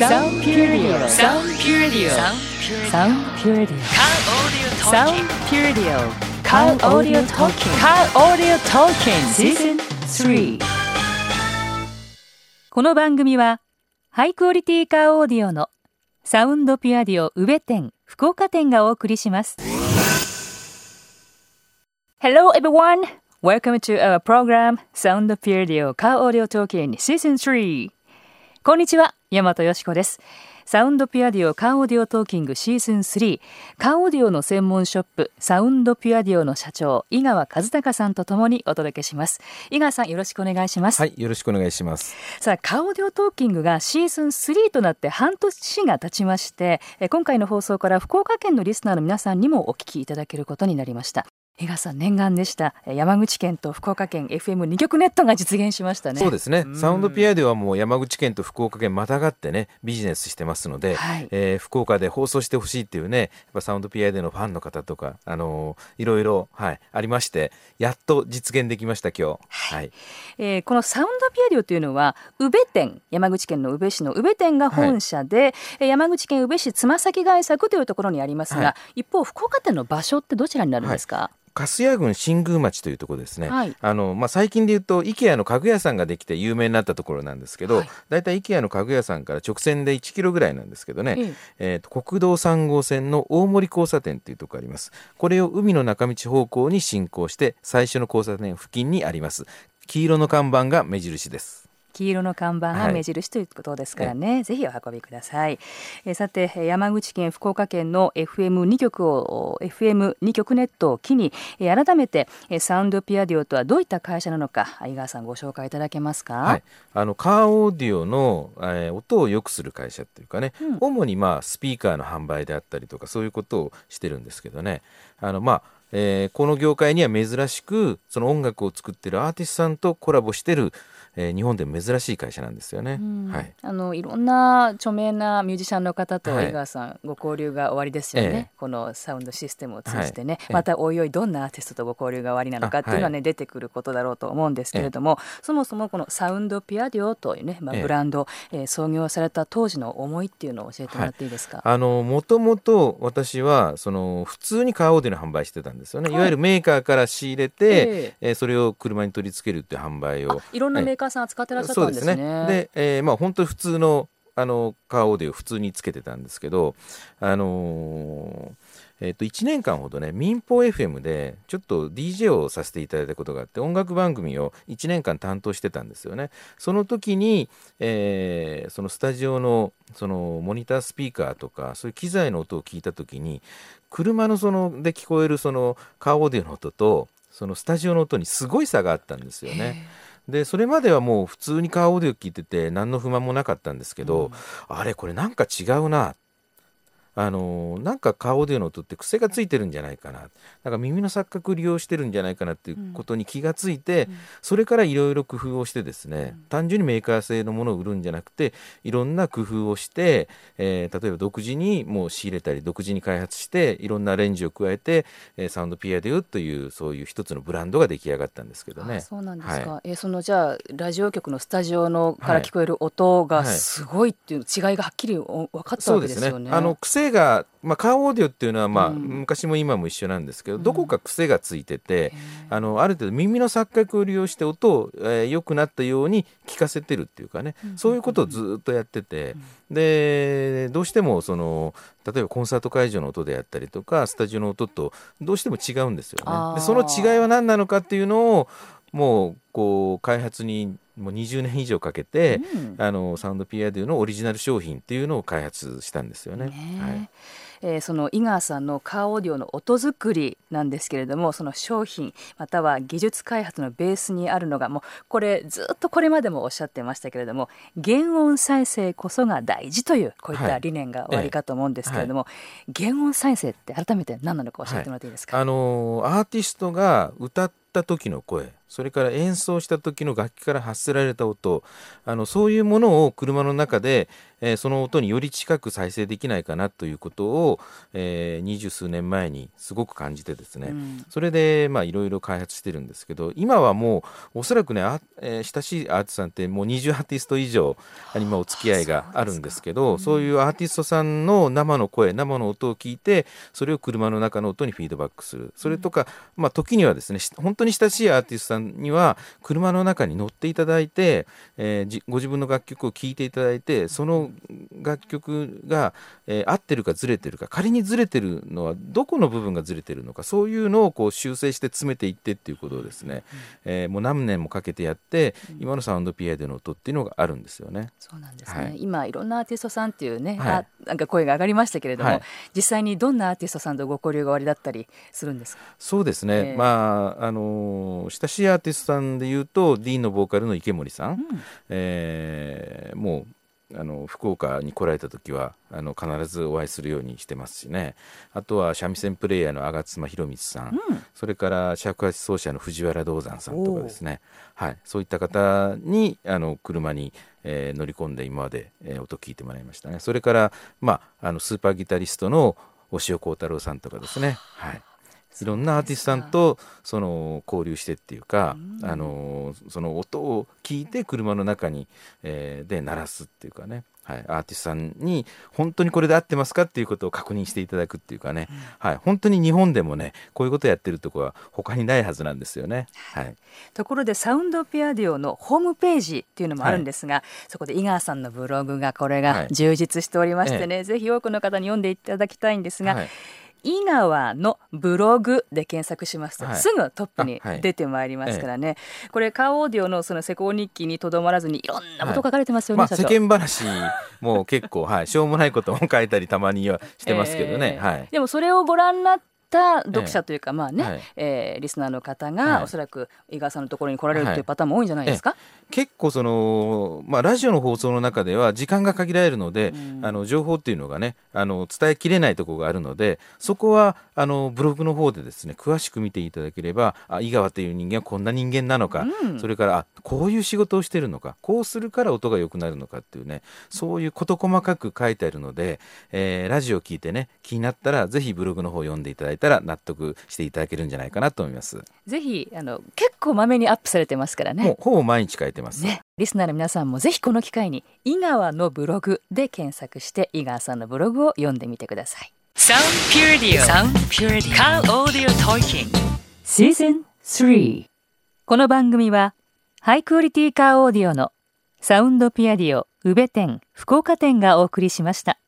Sound Pure Sound Pure Sound Pure Sound Pure Car Audio Talking Car Audio Talking Season 3この番組はハイクオリティカーオーディオのサウンドピュアディオ宇部店福岡店がお送りします Hello everyone! Welcome to our program Sound Pure Audio Car Audio Talking Season 3こんにちは、大和よしこです。サウンドピュアディオカーオーディオトーキングシーズン3カーオーディオの専門ショップサウンドピュアディオの社長井川和孝さんとともにお届けします。井川さんよろしくお願いします。はいよろしくお願いします。さあカーオーディオトーキングがシーズン3となって半年が経ちまして今回の放送から福岡県のリスナーの皆さんにもお聞きいただけることになりました江川さん念願でした。山口県と福岡県 FM2 局ネットが実現しましたね。そうですね。サウンドピアではもう山口県と福岡県またがってねビジネスしてますので、はい、えー、福岡で放送してほしいっていうねやっぱサウンドピアでのファンの方とかあのー、いろいろはいありましてやっと実現できました今日。はい、はい、えー、このサウンドピアディオというのは宇部店山口県の宇部市の宇部店が本社で、はい、山口県宇部市つま先外作というところにありますが、はい、一方福岡店の場所ってどちらになるんですか、粕谷郡新宮町というところですね、はい、あのまあ、最近で言うと IKEA の家具屋さんができて有名になったところなんですけど、はい、だいたい IKEA の家具屋さんから直線で1キロぐらいなんですけどね、うん、えーと、国道3号線の大森交差点っていうところあります。これを海の中道方向に進行して最初の交差点付近にあります。黄色の看板が目印です黄色の看板が目印ということですからね、はい、ぜひお運びください、えさて山口県福岡県の FM2 局を FM2 局ネットを機に改めてサウンドピアディオとはどういった会社なのか井川さんご紹介いただけますか、はい、あのカーオーディオの、えー、音を良くする会社っていうかね、うん、主にまあスピーカーの販売であったりとかそういうことをしてるんですけどね。あのまあえー、この業界には珍しくその音楽を作ってるアーティストさんとコラボしてるえー、日本で珍しい会社なんですよね。はい、あのいろんな著名なミュージシャンの方と井川さん、はい、ご交流がおありですよね、ええ、このサウンドシステムを通じてね、はい、またおいおいどんなアーティストとご交流がおありなのかっていうのはね、出てくることだろうと思うんですけれども、そもそもこのサウンドピアディオというね、まあ、ブランド、ええー、創業された当時の思いっていうのを教えてもらっていいですか？あのもともと私はその普通にカーオーディの販売してたんですよね、い、わゆるメーカーから仕入れて、ええ。ー、それを車に取り付けるって販売を。いろんなメーカーさん扱ってらっしゃったんですね。で、えー、まあ本当に普通のあのカーオーディを普通につけてたんですけど、あのー、えー、と1年間ほどね民放 FM でちょっと DJ をさせていただいたことがあって音楽番組を1年間担当してたんですよねその時に、えー、そのスタジオのそのモニタースピーカーとかそういう機材の音を聞いた時に車のそので聞こえるそのカーオーディオの音とそのスタジオの音にすごい差があったんですよね。でそれまではもう普通にカーオーディオ聞いてて何の不満もなかったんですけど、うん、あれこれなんか違うなあのなんかカーオーディオの音って癖がついてるんじゃないかな。なんか耳の錯覚利用してるんじゃないかなっていうことに気がついて、うん、それからいろいろ工夫をしてですね、うん、単純にメーカー製のものを売るんじゃなくていろんな工夫をして、えー、例えば独自にもう仕入れたり独自に開発していろんなアレンジを加えて、えー、サウンドピアデュというそういう一つのブランドが出来上がったんですけどね。そうなんですか、はい、えー、そのじゃあラジオ局のスタジオのから聞こえる音がすごいっていう違いがはっきり分かったわけですよね。ね。あの癖がまあ、カーオーディオっていうのは、まあ、昔も今も一緒なんですけど、どこか癖がついてて、あのある程度耳の錯覚を利用して音を、えー、良くなったように聞かせてるっていうかね、そういうことをずっとやってて、でどうしてもその例えばコンサート会場の音であったりとかスタジオの音とどうしても違うんですよね。でその違いは何なのかっていうのをもうこう開発にもう20年以上かけて、うん、あのサウンドピアデュのオリジナル商品っていうのを開発したんですよね。ねはい。えー、その井川さんのカーオーディオの音作りなんですけれどもその商品または技術開発のベースにあるのがもうこれずっとこれまでもおっしゃってましたけれども原音再生こそが大事というこういった理念が終わりかと思うんですけれども、はい。原音再生って改めて何なのか教えてもらっていいですか、あのアーティストが歌っった時の声それから演奏した時の楽器から発せられた音あのそういうものを車の中で、えー、その音により近く再生できないかなということを二十、えー、数年前にすごく感じてですね、うん、それでいろいろ開発してるんですけど今はもうおそらくねあ、えー、親しいアーティストさんってもう20アーティスト以上今お付き合いがあるんですけどそういうアーティストさんの生の声生の音を聞いてそれを車の中の音にフィードバックする。それとか、まあ、時にはですね本当に親しいアーティストさんには車の中に乗っていただいて、えー、ご自分の楽曲を聴いていただいてその楽曲が、えー、合ってるかずれてるか仮にずれてるのはどこの部分がずれてるのかそういうのをこう修正して詰めていってっていうことをですね、うん、えー、もう何年もかけてやって、今のサウンドピアでの音っていうのがあるんですよね。そうなんですね、はい、今いろんなアーティストさんっていうね、はい、なんか声が上がりましたけれども、はい、実際にどんなアーティストさんとご交流がおありだったりするんですか？そうですね、えー、まああの親しいアーティストさんでいうと D のボーカルの池森さん、うん、えー、もうあの福岡に来られた時はあの必ずお会いするようにしてますしね。あとは三味線プレーヤーの吾妻博光さん、うん、それから尺八奏者の藤原道山さんとかですね、はい、そういった方にあの車に、えー、乗り込んで今まで、えー、音聞いてもらいましたね。それから、まあ、あのスーパーギタリストの押尾幸太郎さんとかですね、はいいろんなアーティストさんとその交流してっていうか、うん、あのその音を聞いて車の中に、えー、で鳴らすっていうかね、はい、アーティストさんに本当にこれで合ってますかっていうことを確認していただくっていうかね、うん、はい、本当に日本でもねこういうことやってるとこは他にないはずなんですよね。はい、ところでサウンドピアディオのホームページっていうのもあるんですが、はい、そこで井川さんのブログがこれが充実しておりましてね、はい、ぜひ多くの方に読んでいただきたいんですが。はい井川のブログで検索しますと、はい、すぐトップに出てまいりますからね、はいこれカーオーディオのその施工日記にとどまらずにいろんなこと書かれてますよね、はいまあ、世間話も結構、はい、しょうもないことも書いたりたまにはしてますけどね、えー、はい、でもそれをご覧になった読者というか、まあね、はい、えー、リスナーの方が、はい、おそらく井川さんのところに来られるというパターンも多いんじゃないですか、結構その、まあ、ラジオの放送の中では時間が限られるので、うん、あの情報っていうのがねあの伝えきれないところがあるのでそこはあのブログの方でですね詳しく見ていただければあ井川という人間はこんな人間なのか、うん、それからあこういう仕事をしてるのかこうするから音が良くなるのかっていうねそういう事細かく書いてあるので、えー、ラジオ聞いてね気になったらぜひブログの方読んでいただいたら納得していただけるんじゃないかなと思います。ぜひあの結構まめにアップされてますからね。ほぼ毎日書いてます。ね、リスナーの皆さんもぜひこの機会に井川のブログで検索して井川さんのブログを読んでみてください。サウンドピュアディオサウンドピューディオカーオーディオトーキングシーズン3この番組はハイクオリティカーオーディオのサウンドピュアディオ宇部店福岡店がお送りしました。